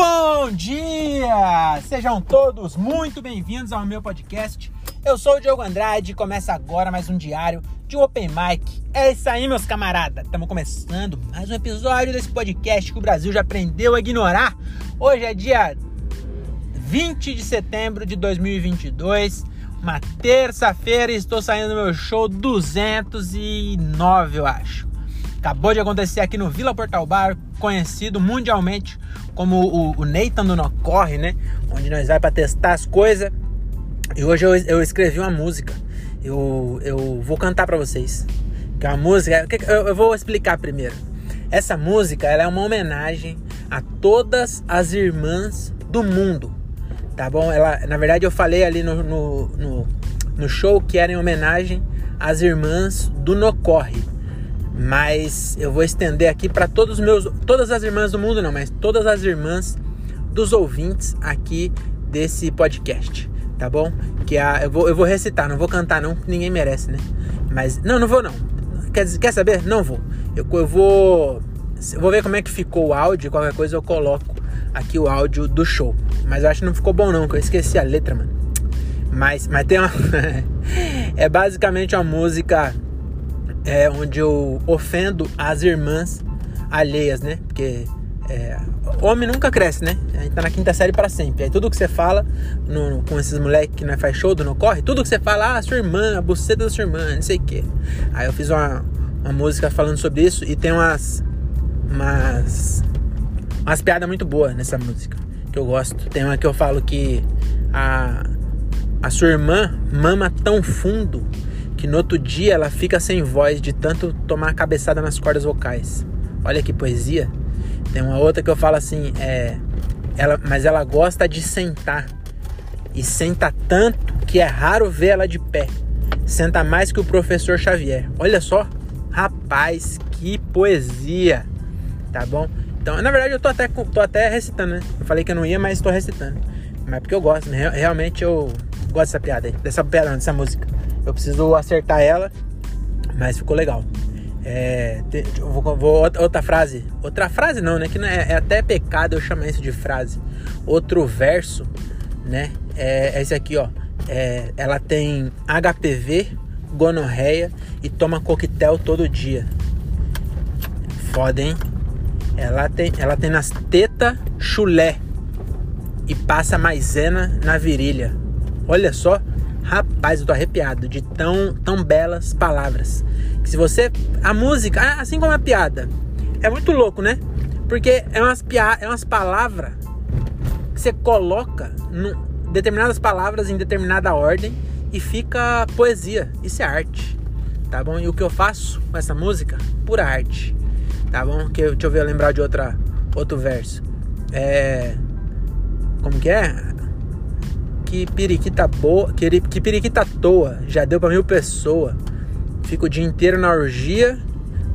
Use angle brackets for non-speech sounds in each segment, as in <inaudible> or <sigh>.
Bom dia! Sejam todos muito bem-vindos ao meu podcast. Eu sou o Diogo Andrade e começa agora mais um diário de Open Mic. É isso aí, meus camaradas. Estamos começando mais um episódio desse podcast que o Brasil já aprendeu a ignorar. Hoje é dia 20 de setembro de 2022, uma terça-feira, e estou saindo do meu show 209, eu acho. Acabou de acontecer aqui no Vila Portal Bar, conhecido mundialmente como o, o Nathan do Nocorre, né? Onde nós vai para testar as coisas. E hoje eu, eu escrevi uma música. Eu, eu vou cantar para vocês. Que é uma música. Eu, eu vou explicar primeiro. Essa música ela é uma homenagem a todas as irmãs do mundo. Tá bom? Ela, na verdade, eu falei ali no, no, no, no show que era em homenagem às irmãs do Nocorre mas eu vou estender aqui para todos meus, todas as irmãs do mundo não, mas todas as irmãs dos ouvintes aqui desse podcast, tá bom? Que a, eu vou, eu vou recitar, não vou cantar não, ninguém merece, né? Mas não, não vou não. Quer, quer saber? Não vou. Eu, eu vou, eu vou ver como é que ficou o áudio, qualquer coisa eu coloco aqui o áudio do show. Mas eu acho que não ficou bom não, que eu esqueci a letra, mano. Mas, mas tem uma <laughs> é basicamente uma música é, onde eu ofendo as irmãs alheias, né? Porque é, homem nunca cresce, né? A gente tá na quinta série para sempre. Aí tudo que você fala no, com esses moleques que não faz show, não corre, tudo que você fala, ah, sua irmã, a buceta da sua irmã, não sei o quê. Aí eu fiz uma, uma música falando sobre isso e tem umas. umas. umas piadas muito boas nessa música. Que eu gosto. Tem uma que eu falo que a, a sua irmã mama tão fundo que no outro dia ela fica sem voz de tanto tomar cabeçada nas cordas vocais. Olha que poesia. Tem uma outra que eu falo assim, é, ela, mas ela gosta de sentar. E senta tanto que é raro ver ela de pé. Senta mais que o professor Xavier. Olha só, rapaz, que poesia. Tá bom? Então, na verdade, eu tô até, tô até recitando, né? Eu falei que eu não ia, mas tô recitando. Mas porque eu gosto, né? Realmente eu gosto dessa piada aí. Dessa piada, dessa música. Eu preciso acertar ela, mas ficou legal. É, vou, vou, outra frase. Outra frase não, né? Que não é, é, até pecado eu chamar isso de frase. Outro verso, né? É, é esse aqui, ó. É, ela tem HPV, gonorreia e toma coquetel todo dia. Foda, hein? Ela tem, ela tem nas tetas chulé e passa maisena na virilha. Olha só, Rapaz, eu tô arrepiado de tão, tão belas palavras. Que se você. A música, assim como a piada, é muito louco, né? Porque é umas, é umas palavras que você coloca no, determinadas palavras em determinada ordem e fica poesia. Isso é arte. Tá bom? E o que eu faço com essa música? Pura arte. Tá bom? Que, deixa eu ver, eu lembrar de outra, outro verso. É. Como que é? Que periquita boa, que, periquita toa, já deu para mil pessoas. Fico o dia inteiro na orgia.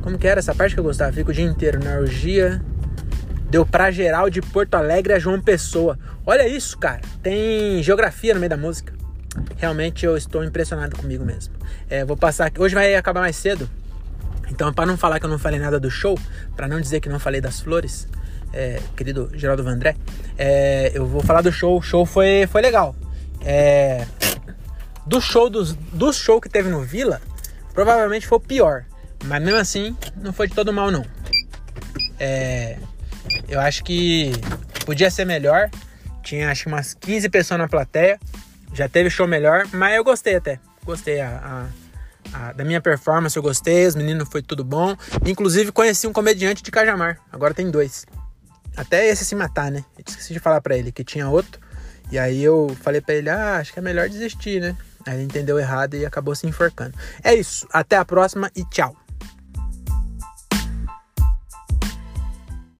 Como que era essa parte que eu gostava? Fico o dia inteiro na orgia. Deu pra geral de Porto Alegre a João Pessoa. Olha isso, cara. Tem geografia no meio da música. Realmente eu estou impressionado comigo mesmo. É, vou passar aqui. Hoje vai acabar mais cedo. Então, para não falar que eu não falei nada do show, para não dizer que não falei das flores, é, querido Geraldo Vandré, é, eu vou falar do show. O show foi, foi legal. É, do show dos, do show que teve no Vila, provavelmente foi o pior. Mas mesmo assim, não foi de todo mal não. É, eu acho que podia ser melhor. Tinha acho umas 15 pessoas na plateia. Já teve show melhor, mas eu gostei até. Gostei a, a, a, da minha performance, eu gostei. Os meninos foi tudo bom. Inclusive conheci um comediante de Cajamar. Agora tem dois. Até esse se matar, né? Eu esqueci de falar para ele que tinha outro. E aí eu falei para ele, ah, acho que é melhor desistir, né? Aí ele entendeu errado e acabou se enforcando. É isso, até a próxima e tchau.